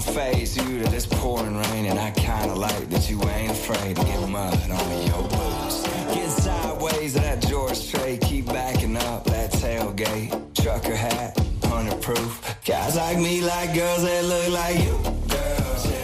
Don't phase you to this pouring rain. And I kinda like that you ain't afraid to get mud on your boots. Get sideways that George Strait, keep backing up that tailgate. Trucker hat, 100 proof. Guys like me like girls that look like you. Girls, every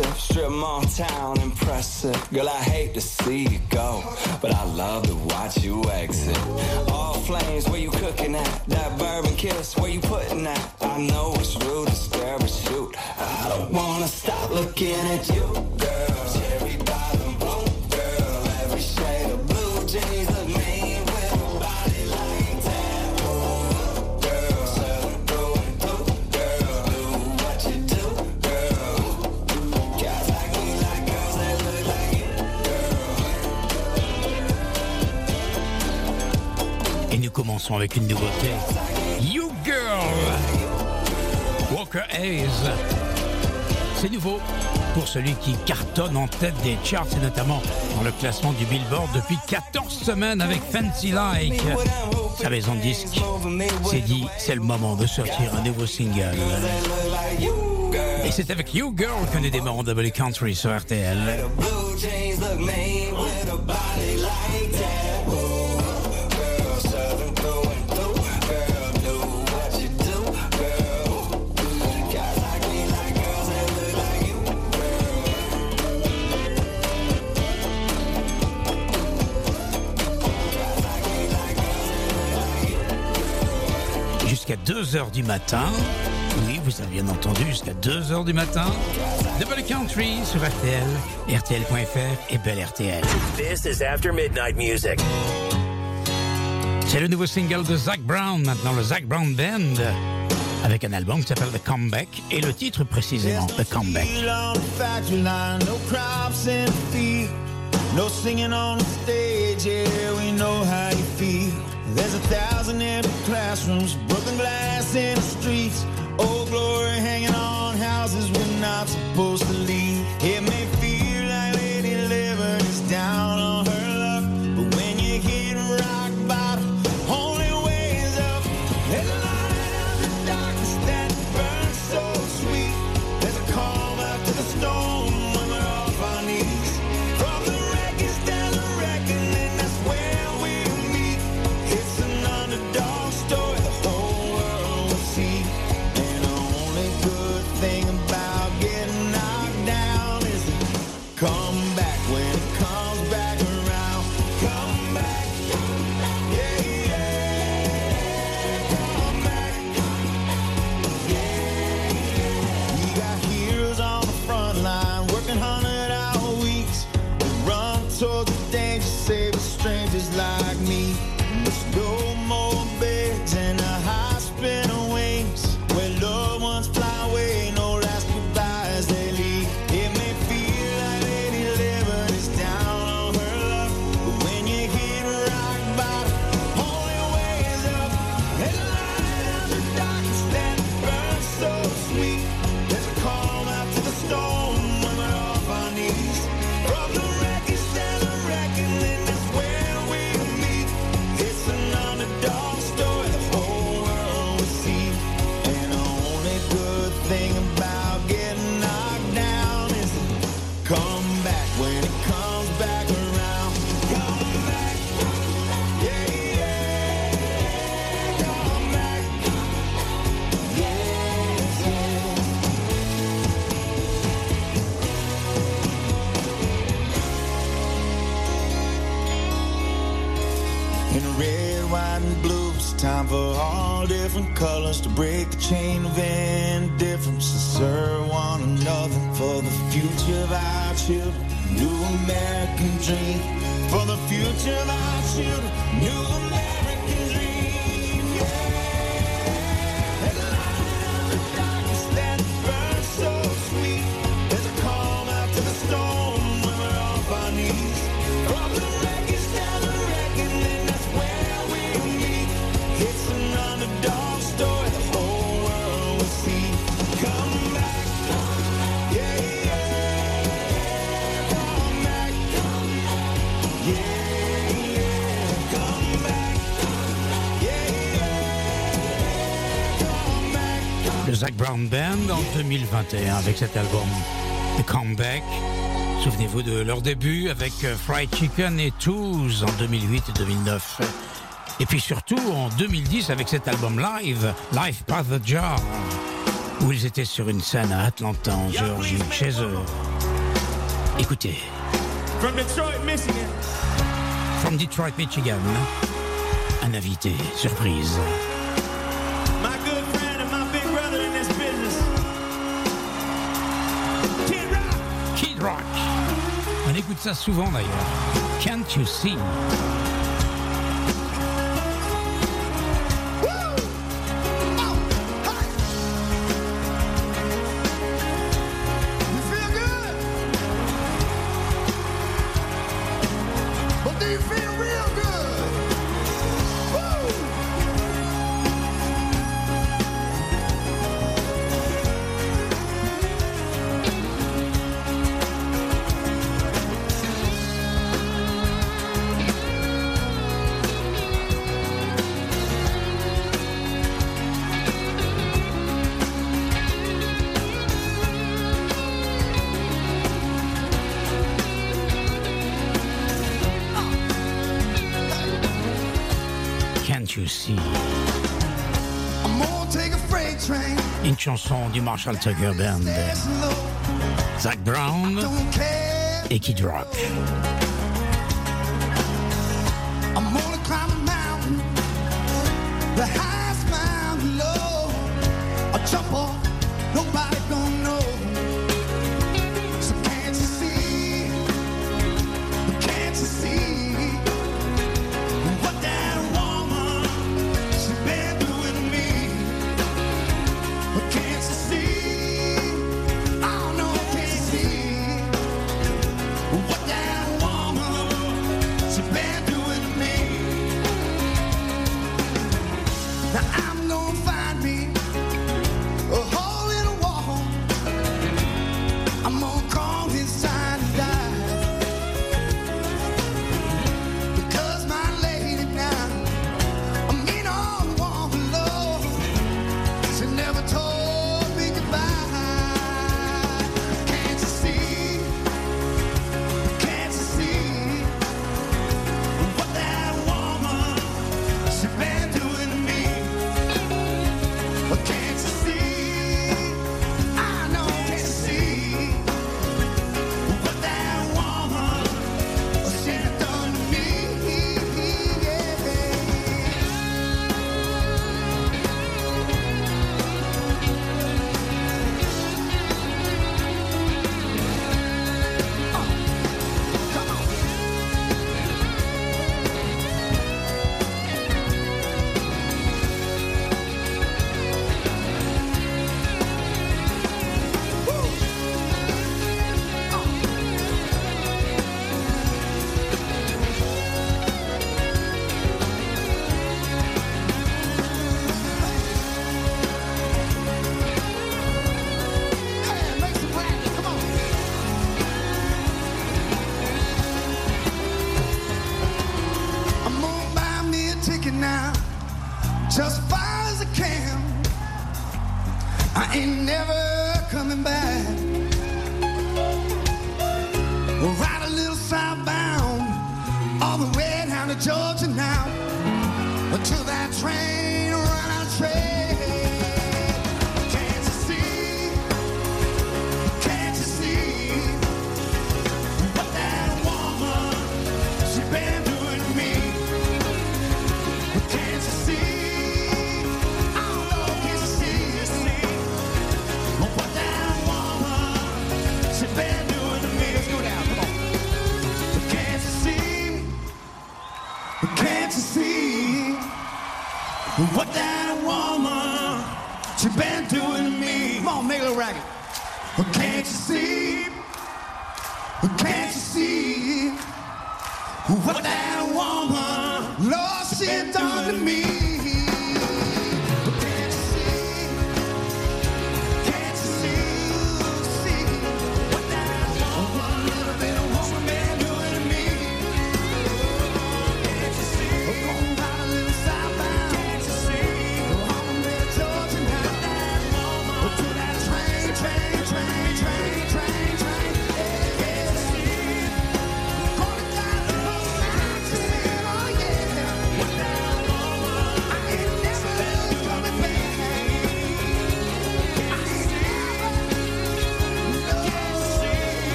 Strip mall town impressive. Girl, I hate to see you go, but I love to watch you exit. All flames, where you cooking at? That bourbon kiss, where you putting that? I know it's rude to stare, but shoot, I don't wanna stop looking at you, Commençons avec une nouveauté. You Girl Walker Hayes. C'est nouveau pour celui qui cartonne en tête des charts et notamment dans le classement du Billboard depuis 14 semaines avec Fancy Like. Sa maison de disque s'est dit c'est le moment de sortir un nouveau single. Et c'est avec You Girl que nous démarrons Double Country sur RTL. Jusqu'à 2h du matin. Oui, vous avez bien entendu, jusqu'à 2h du matin. Double Country sur RTL, RTL.fr et Belle RTL. This is After Midnight Music. C'est le nouveau single de Zach Brown, maintenant le Zach Brown Band, avec un album qui s'appelle The Comeback et le titre précisément, The Comeback. on the factory line, no crops in the field, no singing on the stage. Yeah, we know how you feel. There's a thousand empty classrooms, broken glass in the streets, old glory hanging on houses we're not supposed to leave. thing about getting knocked down is come back when it comes back around. Come back, yeah, yeah. Come back, yeah, yeah. In red, white, and blue, it's time for all different colors to break the chain of end. of our children, new American dream. For the future of our children, new American Zach Brown Band en 2021 avec cet album The Comeback. Souvenez-vous de leur début avec euh, Fried Chicken et Tools en 2008 et 2009. Et puis surtout en 2010 avec cet album live, Life by the Jar, où ils étaient sur une scène à Atlanta en Géorgie, chez eux. Écoutez. From Detroit, Michigan. From Detroit, Michigan. Hein. Un invité, surprise. j'écoute ça souvent d'ailleurs. Can't you see? du Marshall Tucker Band. Zach Brown et Kid Rock.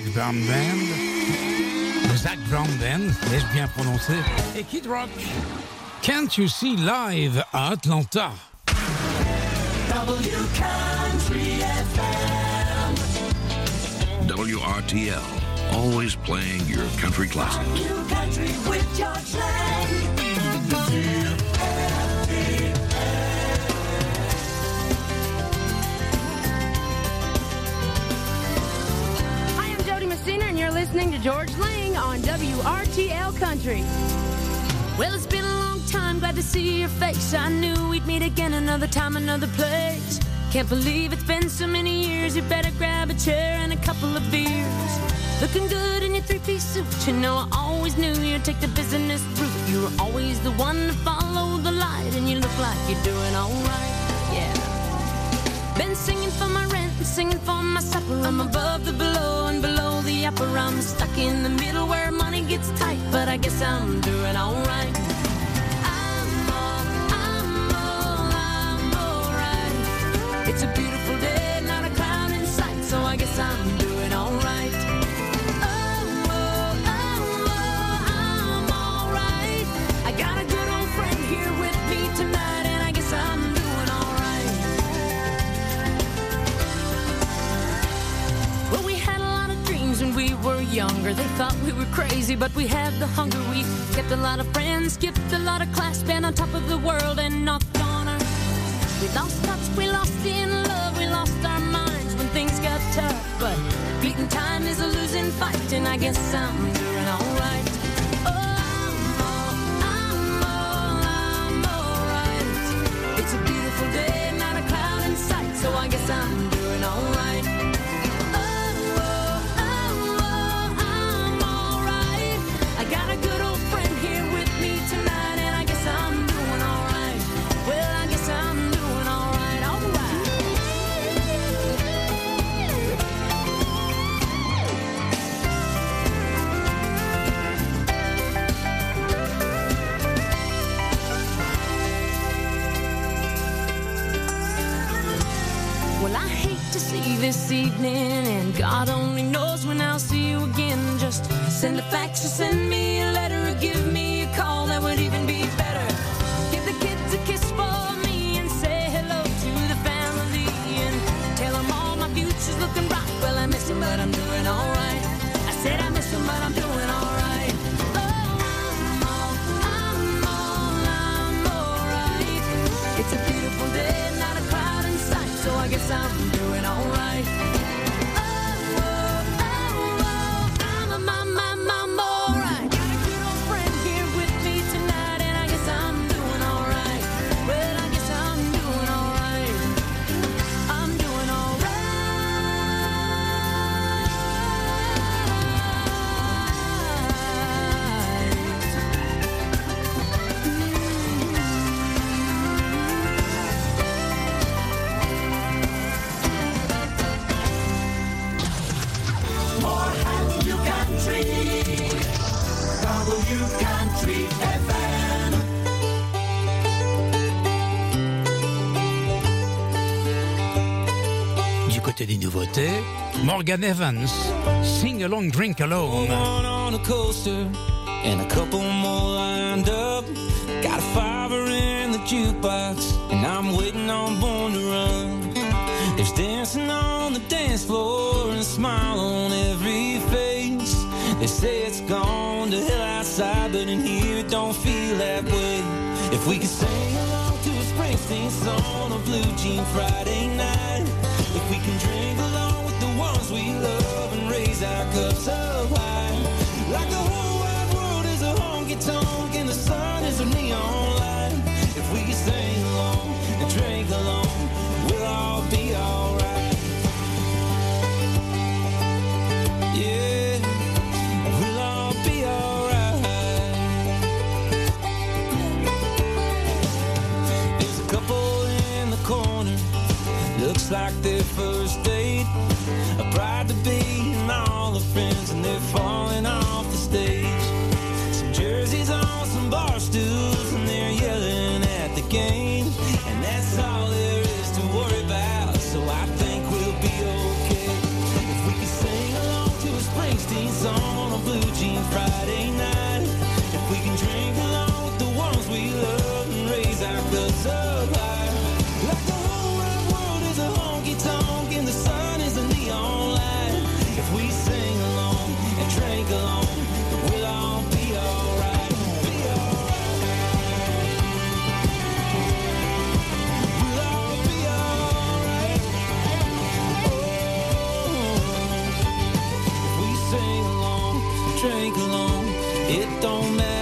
Zach Brown Band. Zach Brown Band, l'ai-je bien prononcé Et Kid Rock. Can't You See live à Atlanta. WRTL, always playing your country classics. Messina, and you're listening to George Lang on WRTL Country. Well, it's been a long time, glad to see your face. I knew we'd meet again another time, another place. Can't believe it's been so many years. You better grab a chair and a couple of beers. Looking good in your three piece suit. You know, I always knew you'd take the business route. You were always the one to follow the light, and you look like you're doing alright. Yeah. Been singing for my rent singing for my supper. I'm above the below and below the. I'm stuck in the middle where money gets tight, but I guess I'm doing alright. Were younger. They thought we were crazy, but we had the hunger. We kept a lot of friends, skipped a lot of class, been on top of the world and knocked on our. We lost touch, we lost in love, we lost our minds when things got tough. But beating time is a losing fight, and I guess I'm doing alright. Oh, alright. It's a beautiful day, not a cloud in sight, so I guess I'm doing alright. Morgan Evans, Sing Along, Drink Alone. One on a coaster and a couple more lined up. Got a fiver in the jukebox and I'm waiting on Born to Run. There's dancing on the dance floor and a smile on every face. They say it's gone to hell outside, but in here it don't feel that way. If we could sing along to a Springsteen song on a blue jean Friday night. Like the whole wide world is a honky tonk and the sun is a neon light. If we sing along and drink we'll all be alright. Yeah, we'll all be alright. There's a couple in the corner, looks like their fall it don't matter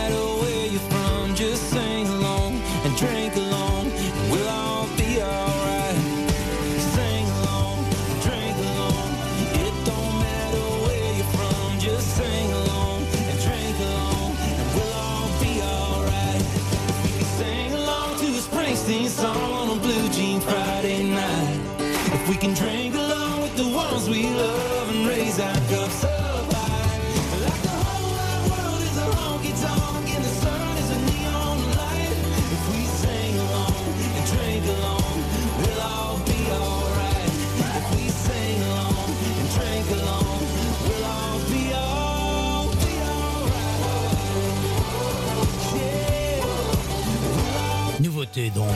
donc.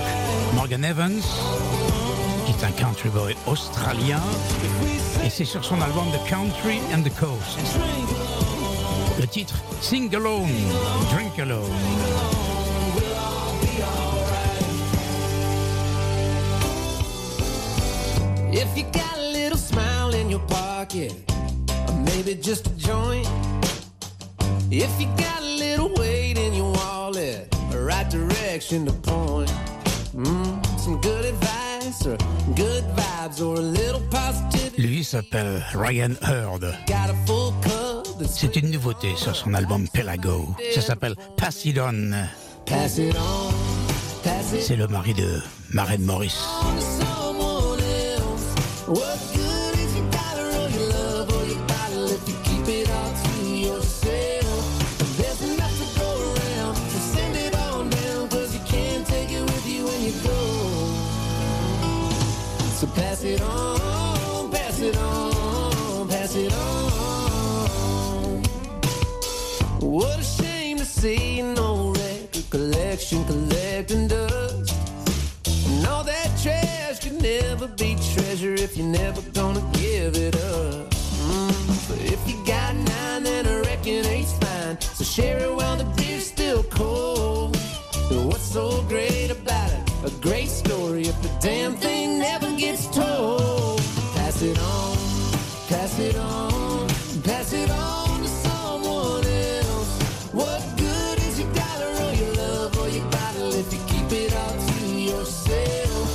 Morgan Evans, qui est un country boy australien. Et c'est sur son album The Country and the Coast. Le titre Sing Alone, Drink Alone. If you got a little smile in your pocket, or maybe just a joint. If you got direction to point. Mm, some good advice or good vibes or a little positivity. Lui s'appelle Ryan Hurd. Got a full that's C'est une nouveauté sur son album Pelago. Ça s'appelle Pass It On. pass it on, C'est le mari de Maren Morris. Pass it on, pass it on, pass it on. What a shame to see no record collection collecting dust. And all that trash could never be treasure if you're never gonna give it up. Mm, But if you got nine, then I reckon eight's fine. So share it while the beer's still cold. What's so great about it? A great story if the damn thing never gets told. Pass it on, pass it on, pass it on to someone else. What good is your dollar or your love or your bottle if you keep it all to yourself?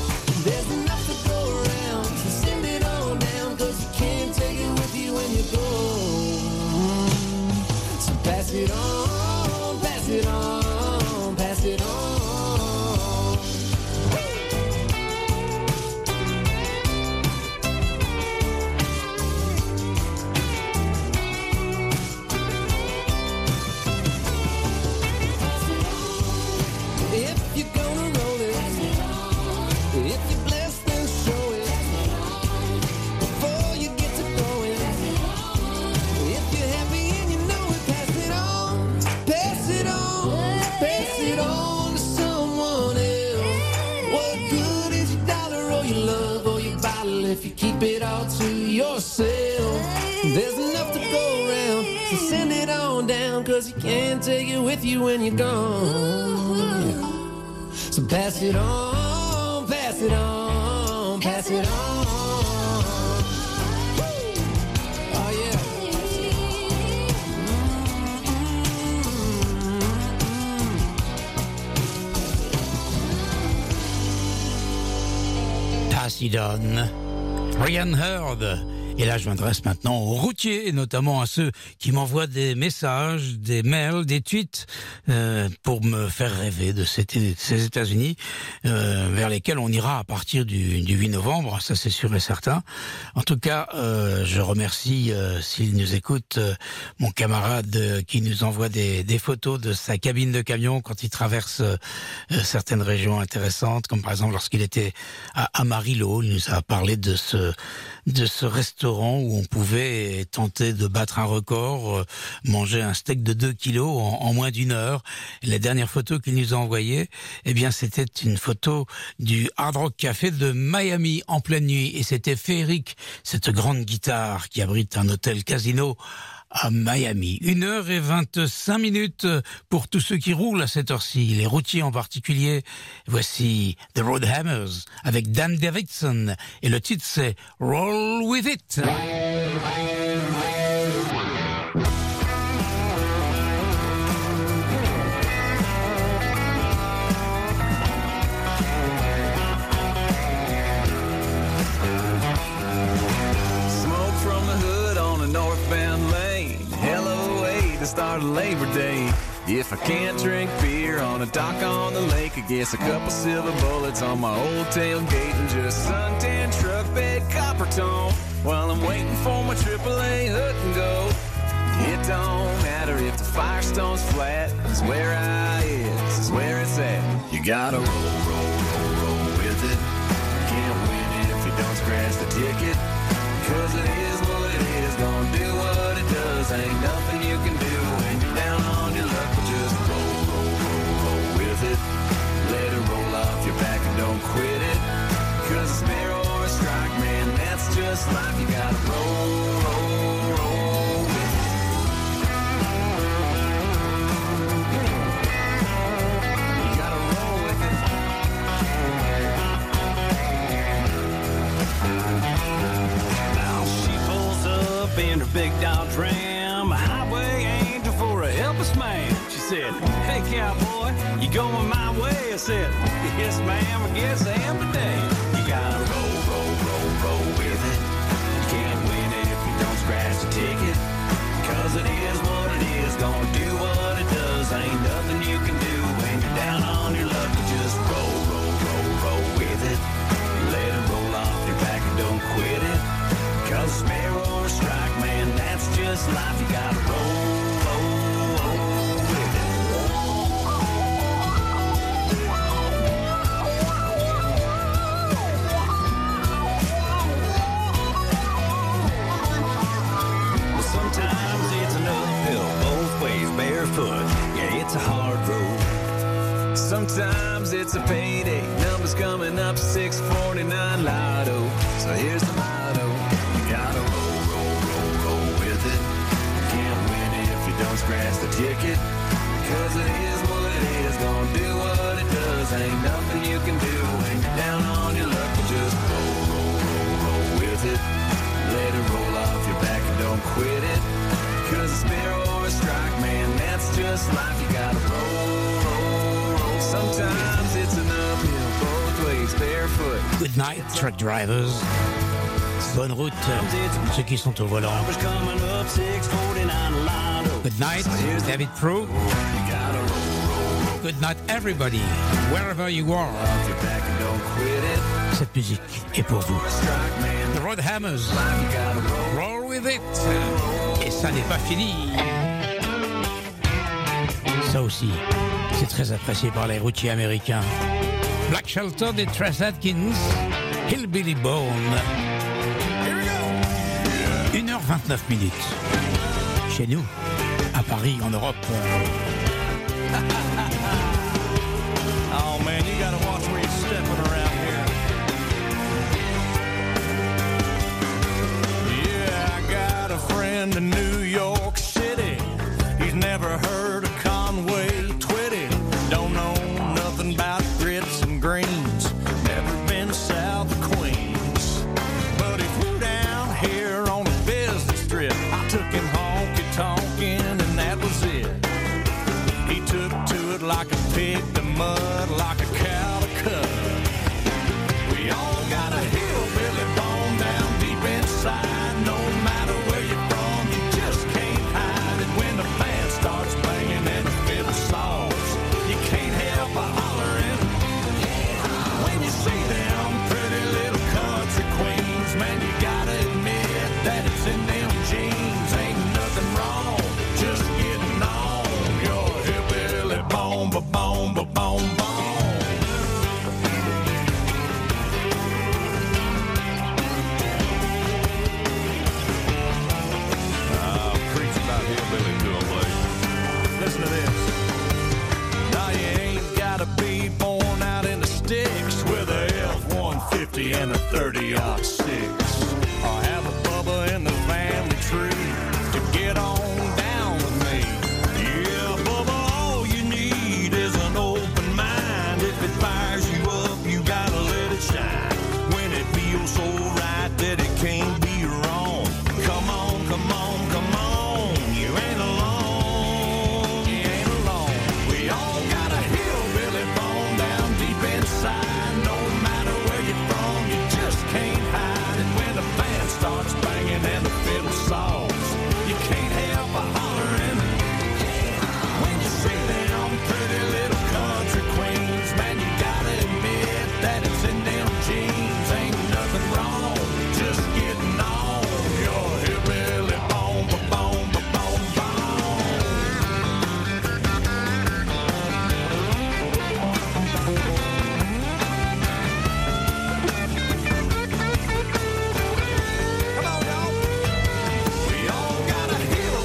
There's enough to go around, so send it on down, cause you can't take it with you when you go. So pass it on, pass it on, yourself. There's enough to go around, so send it on down, cause you can't take it with you when you're gone. So pass it on, pass it on, pass it on. Tassidon, Brian Heard. Et là, je m'adresse maintenant aux routiers, notamment à ceux qui m'envoient des messages, des mails, des tweets, euh, pour me faire rêver de ces, États-Unis, euh, vers lesquels on ira à partir du, du 8 novembre, ça c'est sûr et certain. En tout cas, euh, je remercie, s'il nous écoute, mon camarade qui nous envoie des, photos de sa cabine de camion quand il traverse certaines régions intéressantes, comme par exemple lorsqu'il était à Amarillo, il nous a parlé de ce de ce restaurant où on pouvait tenter de battre un record, euh, manger un steak de 2 kilos en, moins d'une heure. La dernière photo qu'il nous a envoyée, eh bien, c'était une photo du Hard Rock Café de Miami en pleine nuit. Et c'était féerique, cette grande guitare qui abrite un hôtel casino à Miami. Une heure et 25 minutes pour tous ceux qui roulent à cette heure-ci, les routiers en particulier. Voici The Road Hammers avec Dan Davidson et le titre c'est Roll With It. Start Labor Day. If I can't drink beer on a dock on the lake, I guess a couple silver bullets on my old tailgate and just suntan truck bed copper tone while I'm waiting for my AAA hook and go. It don't matter if the firestone's flat, it's where I is, is where it's at. You gotta roll, roll, roll, roll with it. Can't win it if you don't scratch the ticket. Cause it is Ain't nothing you can do when you're down on your luck, just roll, roll, roll, roll with it. Let it roll off your back and don't quit it. Cause a spare or a strike, man, that's just life. You gotta roll, roll, roll with it. You gotta roll with it. Now she pulls up in her big Dodge Ram, helpless man. She said, Hey cowboy, you going my way? I said, Yes ma'am, I guess I am today. You gotta roll, roll, roll, roll with it. You can't win it if you don't scratch the ticket. Cause it is what it is, gonna do what it does. Ain't nothing you can do when you're down on your luck. You just roll, roll, roll, roll with it. Let it roll off your back and don't quit it. Cause spare or strike, man, that's just life. You gotta roll, Sometimes it's a payday. Numbers coming up 649 lotto. So here's the motto. You gotta roll, roll, roll, roll with it. You can't win if you don't scratch the ticket. Cause it is what it is. Gonna do what it does. Ain't nothing you can do when you're down on your luck. Just roll, roll, roll, roll with it. Let it roll off your back and don't quit it. Cause a spare or a strike, man, that's just life. You Good night, truck drivers. Bonne route, ceux qui sont au volant. Numbers coming up 649 lotto. Good night, David Pro. Good night, everybody, wherever you are. Cette musique est pour vous. The Road Hammers, roll with it. Et ça n'est pas fini. Ça aussi, c'est très apprécié par les routiers américains. Black Shelter des Trace Atkins, Hillbilly Bone. 1h29 minutes. Chez nous, à Paris, en Europe. oh man, you gotta watch where you're stepping around here. Yeah, I got a friend in New York City. He's never heard mud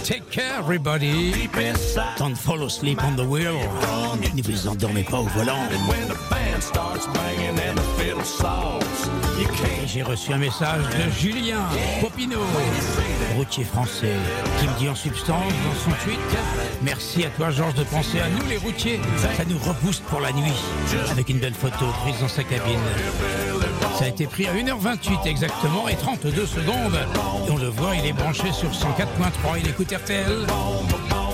Take care, everybody. Don't fall asleep on the wheel. Ne vous endormez pas au volant. J'ai reçu un message de Julien Popino, routier français, qui me dit en substance dans son tweet Merci à toi, Georges, de penser à nous, les routiers. Ça nous rebooste pour la nuit. Avec une belle photo prise dans sa cabine. Ça a été pris à 1h28 exactement et 32 secondes. Et on le voit, il est branché sur 104.3. Il écoute RTL.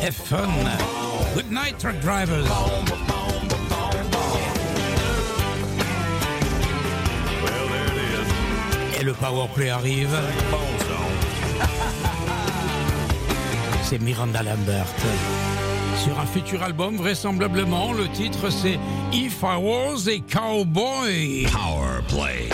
F-Fun. Good night, truck drivers. Et le powerplay arrive. C'est Miranda Lambert. Sur un futur album, vraisemblablement, le titre c'est If I Was a Cowboy. Power. play.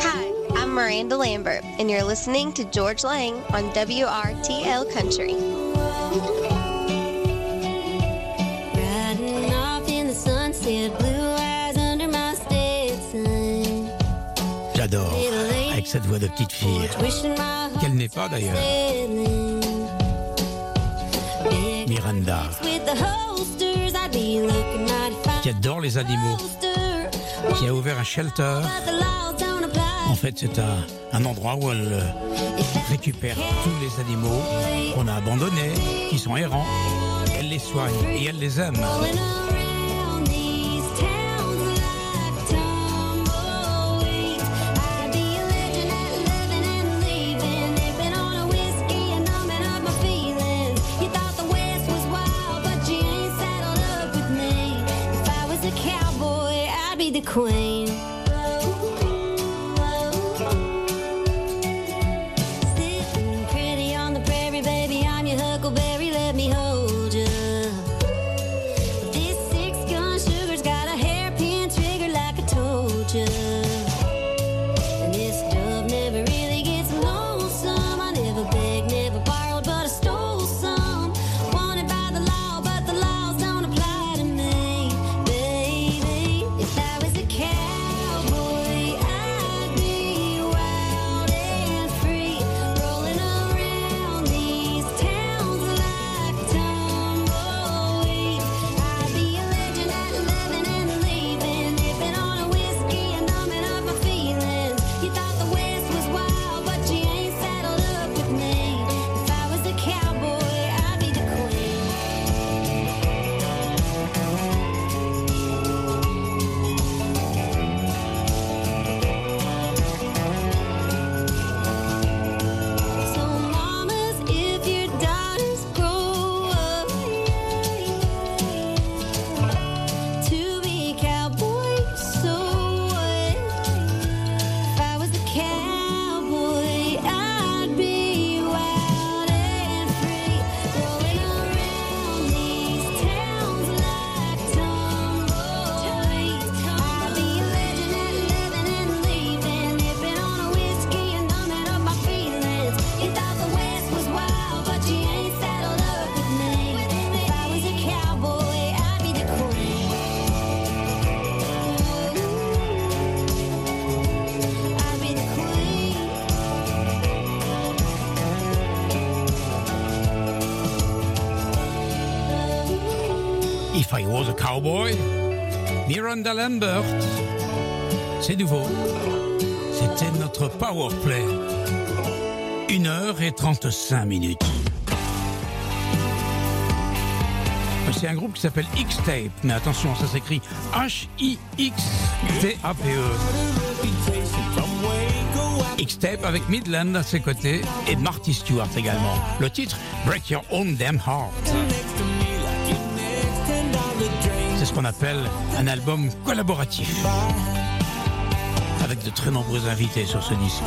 Hi, I'm Miranda Lambert, and you're listening to George Lang on WRTL Country. Riding off in the sunset, blue eyes under my Stetson. J'adore, avec cette voix de petite fille, qu'elle n'est pas d'ailleurs. Miranda. With the holster. qui adore les animaux, qui a ouvert un shelter. En fait, c'est un, endroit où elle euh, récupère tous les animaux qu'on a abandonnés, qui sont errants. Elle les soigne et elle les aime. queen. Cowboy. Miranda Lambert. C'est nouveau. C'était notre power play. 1 heure et 35 minutes. C'est un groupe qui s'appelle X-Tape, mais attention, ça s'écrit H-I-X-T-A-P-E. X-Tape avec Midland à ses côtés et Marty Stewart également. Le titre Break Your Own Damn Heart. C'est ce qu'on appelle un album collaboratif. Avec de très nombreux invités sur ce disque.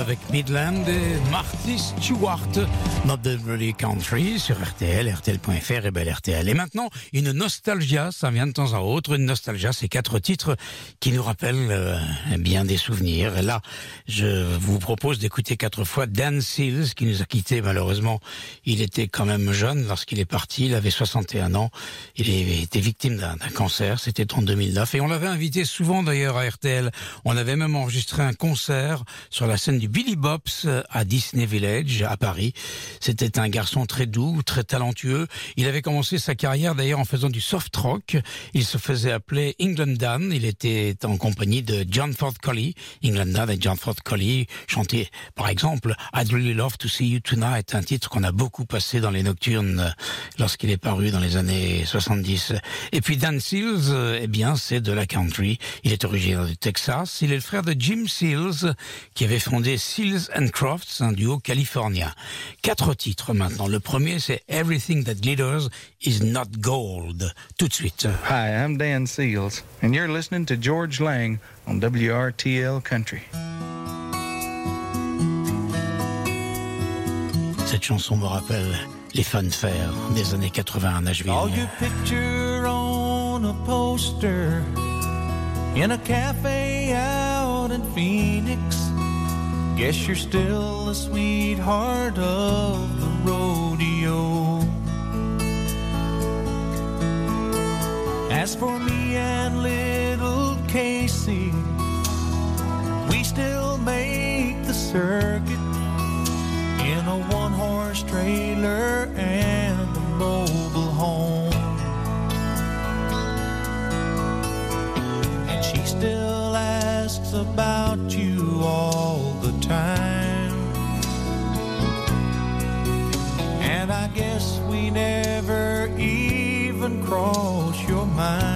Avec Midland et Marty Stewart dans Beverly Country sur RTL, RTL.fr et belle RTL. Et maintenant, une nostalgia, ça vient de temps à autre. Une nostalgia, c'est quatre titres qui nous rappellent euh, bien des souvenirs. Et là, je vous propose d'écouter quatre fois Dan Seals qui nous a quittés malheureusement. Il était quand même jeune lorsqu'il est parti, il avait 61 ans. Il était victime d'un cancer, c'était en 2009. Et on l'avait invité souvent d'ailleurs à RTL. On avait même enregistré un concert sur la scène du Billy Bops à Disney Village à Paris. C'était un garçon très doux, très talentueux. Il avait commencé sa carrière d'ailleurs en faisant du soft rock. Il se faisait appeler England Dan. Il était en compagnie de John Ford Colley. England Dan et John Ford Colley chantaient par exemple I'd Really Love to See You Tonight, un titre qu'on a beaucoup passé dans les nocturnes lorsqu'il est paru dans les années 70. Et puis Dan Seals, eh bien c'est de la country. Il est originaire du Texas. Il est le frère de Jim Seals qui avait fondé Seals and Crofts, un duo californien. Quatre titres maintenant. Le premier, c'est Everything That Glitters Is Not Gold. Tout de suite. Hi, I'm Dan Seals, and you're listening to George Lang on WRTL Country. Cette chanson me rappelle les fanfares des années 80 à Nashville. All your picture on a poster in a cafe out in Phoenix. Guess you're still the sweetheart of the rodeo. As for me and little Casey, we still make the circuit in a one horse trailer and a mobile home. And she still asks about cross your mind.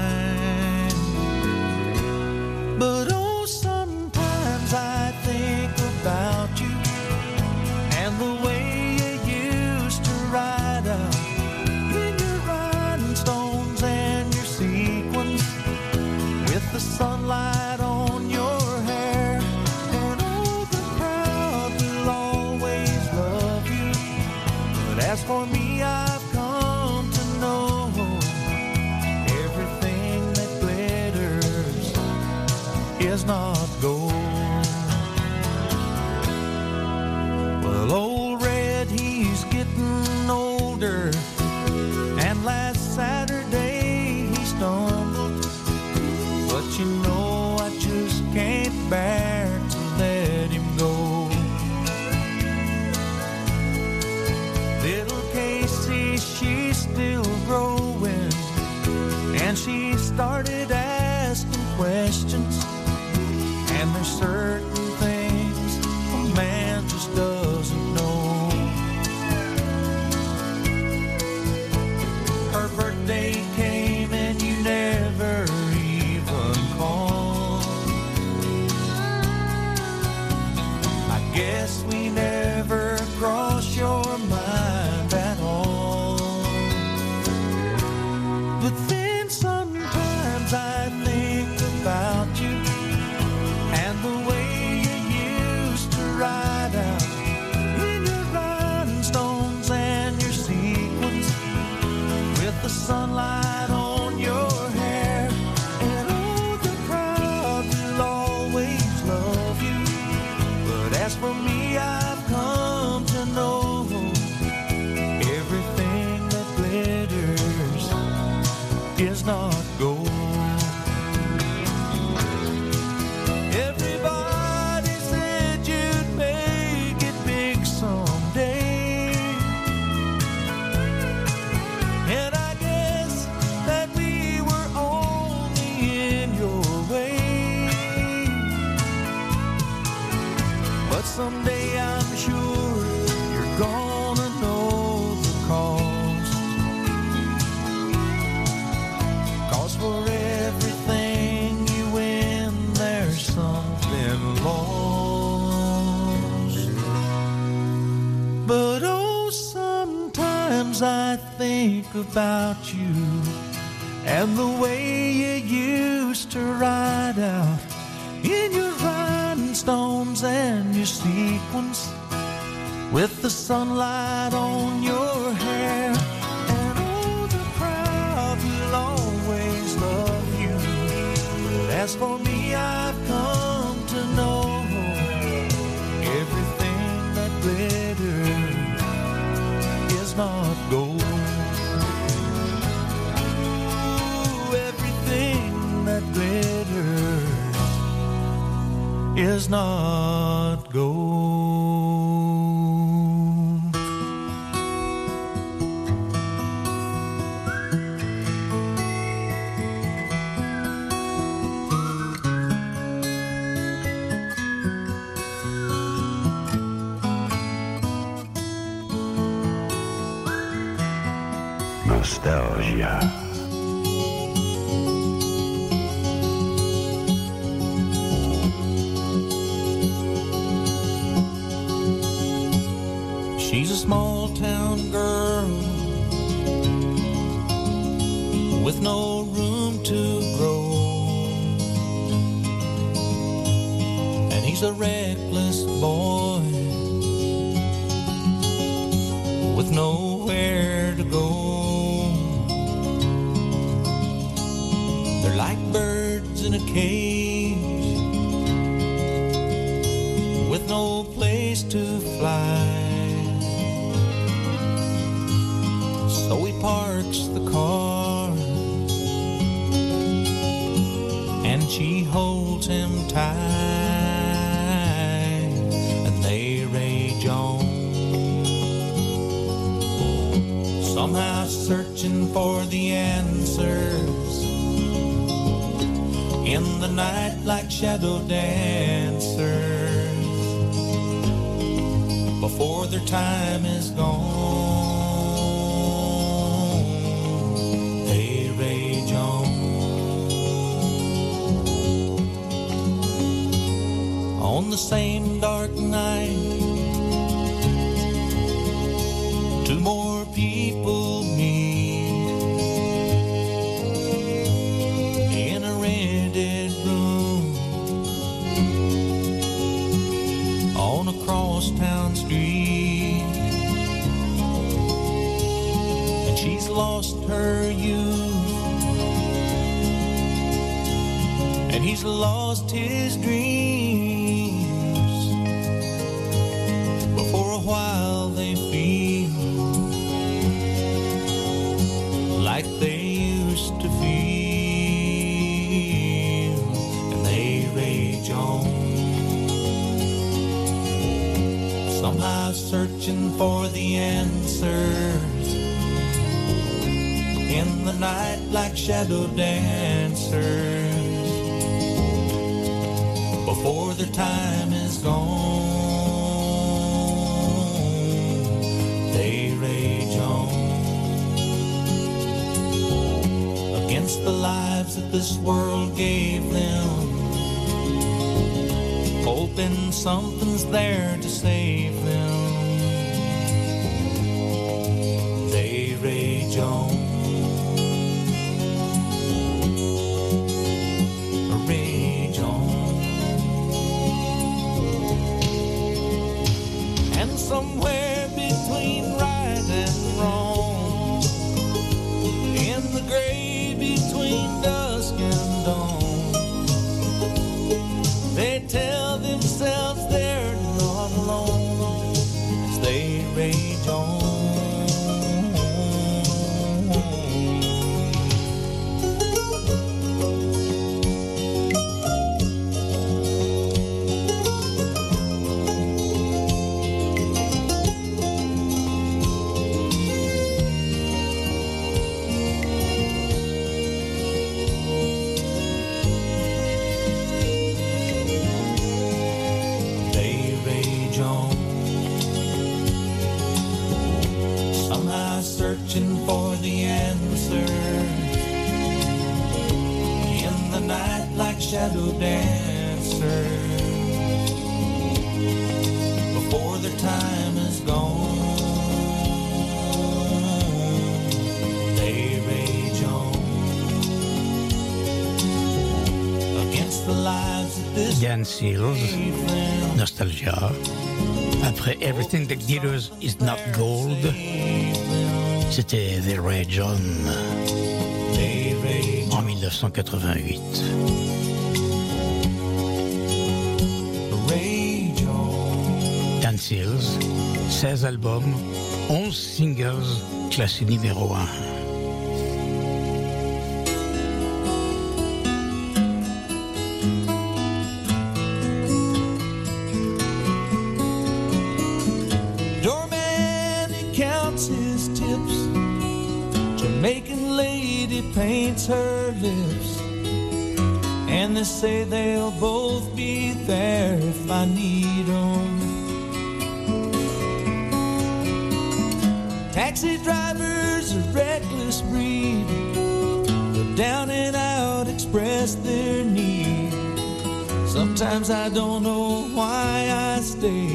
about you. does not go. In the night like shadow dancers before their time is gone. They rage on. On the same dark night, lost his dreams. But for a while they feel like they used to feel, and they rage on. somehow searching for the answers in the night like shadow dancers before their time is gone. They rage on against the lives that this world gave them hoping something's there to save Dan Seals, Nostalgia. Après Everything That Glitters Is Not Gold, c'était The Rage On en 1988. Dan Seals, 16 albums, 11 singles classés numéro 1. Paints her lips. And they say they'll both be there if I need them. Taxi drivers, a reckless breed. The down and out express their need. Sometimes I don't know why I stay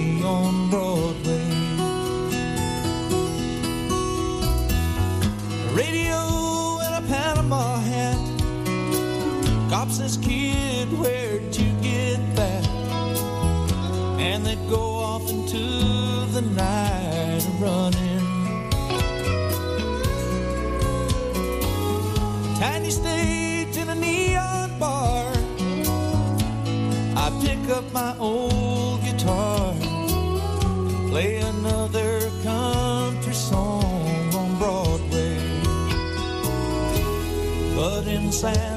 my old guitar and play another country song on Broadway. But in San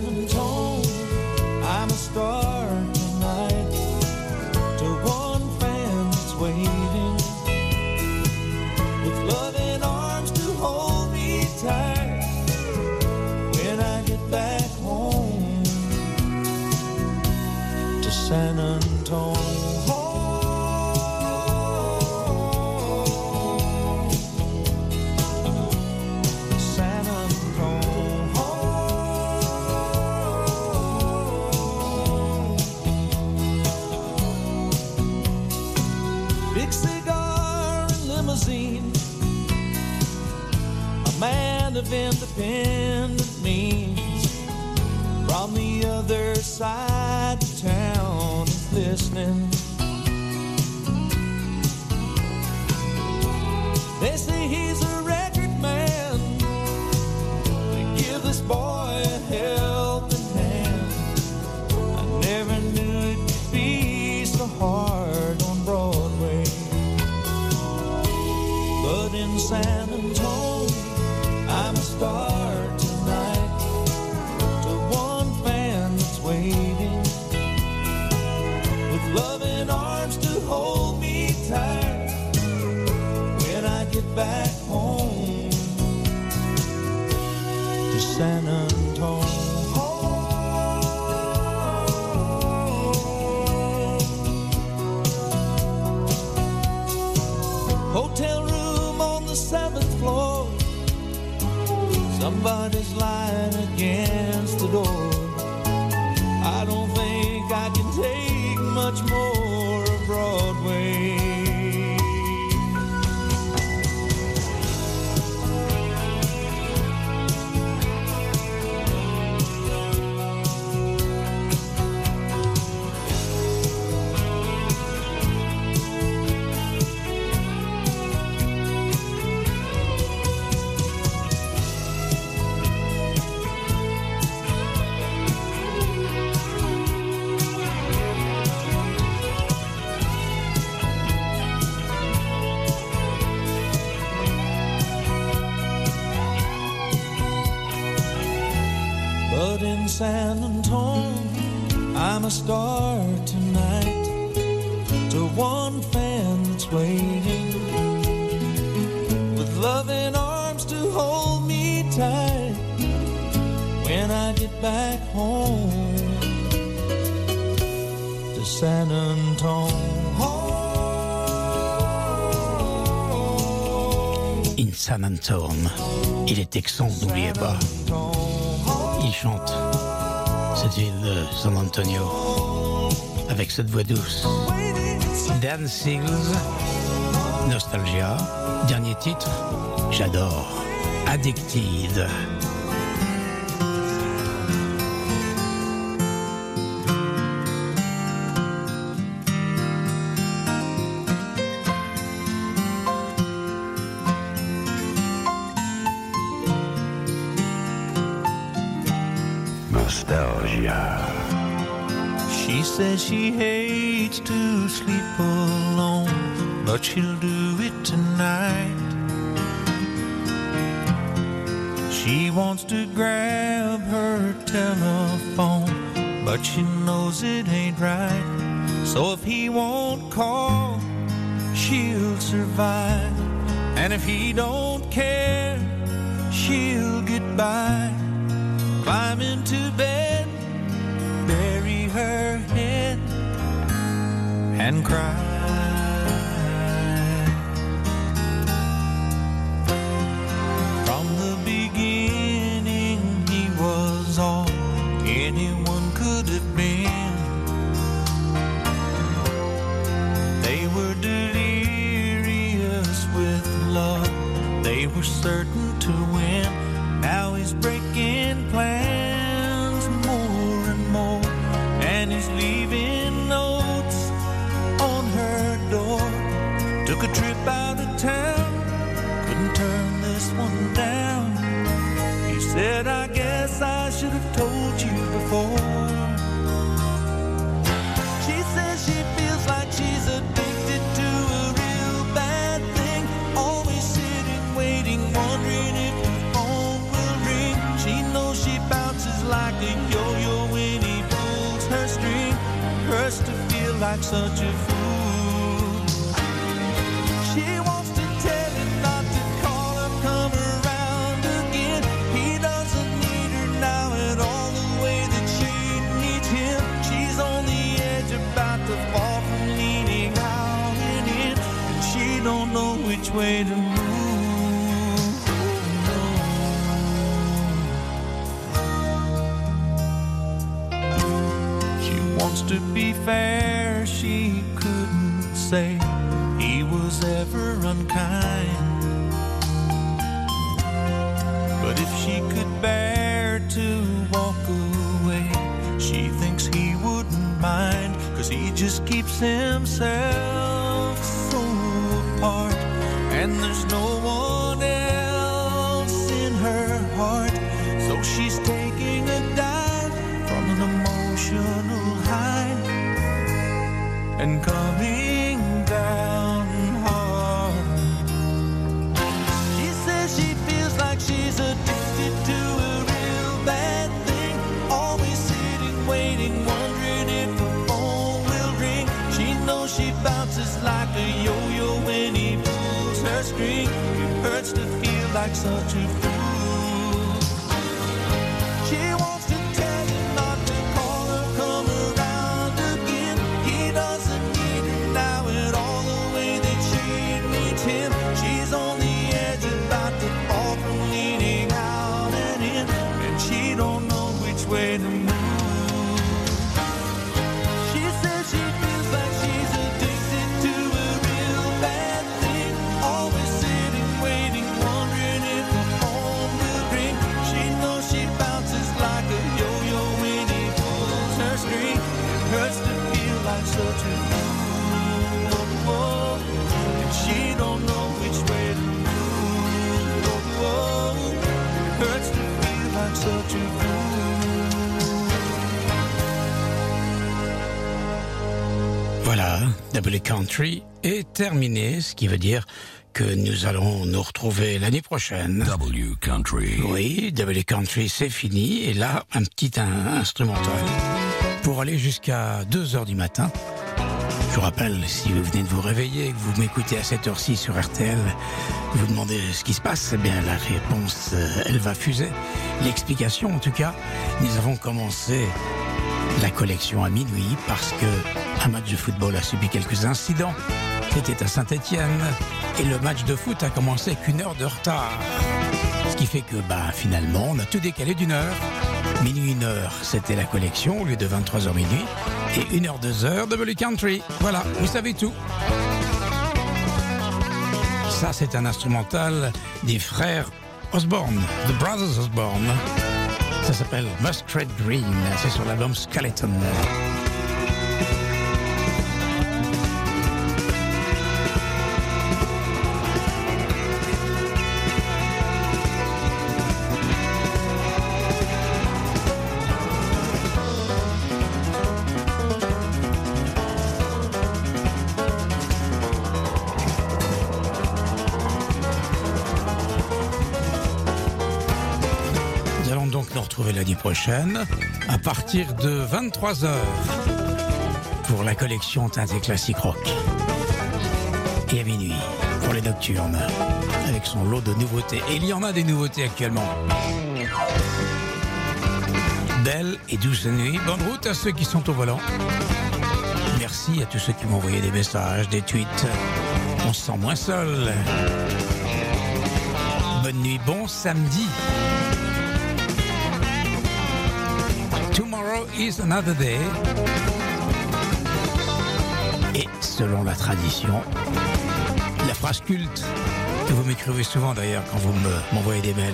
Big cigar and limousine. A man of independent means. From the other side of town is listening. They say he's a record man. They give this boy a helping back home to San Antonio. Hotel room on the seventh floor. Somebody's lying against the door. In San Antonio, I'm a star tonight. To one fan that's waiting, with loving arms to hold me tight. When I get back home to San Antonio. In San Antone. Il est texan, n'oubliez pas. Chante. Cette ville de San Antonio. Avec cette voix douce. Dan Seals, Nostalgia, dernier titre, j'adore, Addicted. Says she hates to sleep alone, but she'll do it tonight. She wants to grab her telephone, but she knows it ain't right. So if he won't call, she'll survive. And if he don't Country est terminé, ce qui veut dire que nous allons nous retrouver l'année prochaine. W Country. Oui, Double Country, c'est fini. Et là, un petit un- instrumental pour aller jusqu'à 2 heures du matin. Je vous rappelle, si vous venez de vous réveiller et que vous m'écoutez à cette heure-ci sur RTL, vous demandez ce qui se passe, eh bien la réponse, euh, elle va fuser. L'explication, en tout cas, nous avons commencé la collection à minuit parce que un match de football a subi quelques incidents. C'était à Saint-Étienne et le match de foot a commencé qu'une heure de retard. Ce qui fait que, bah, finalement, on a tout décalé d'une heure. Minuit, une heure, c'était la collection au lieu de 23h minuit. Et une heure, deux heures, Double Country. Voilà, vous savez tout. Ça, c'est un instrumental des frères Osborne, The Brothers Osborne. Ça s'appelle Muskrate Green. C'est sur l'album Skeleton. Prochaine à partir de 23h pour la collection Teinté Classique Rock. Et à minuit pour les nocturnes avec son lot de nouveautés. Et il y en a des nouveautés actuellement. Belle et douce nuit. Bonne route à ceux qui sont au volant. Merci à tous ceux qui m'ont envoyé des messages, des tweets. On se sent moins seul. Bonne nuit, bon samedi. Is another day. Et selon la tradition, la phrase culte que vous m'écrivez souvent d'ailleurs quand vous me- m'envoyez des mails.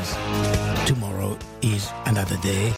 Tomorrow is another day.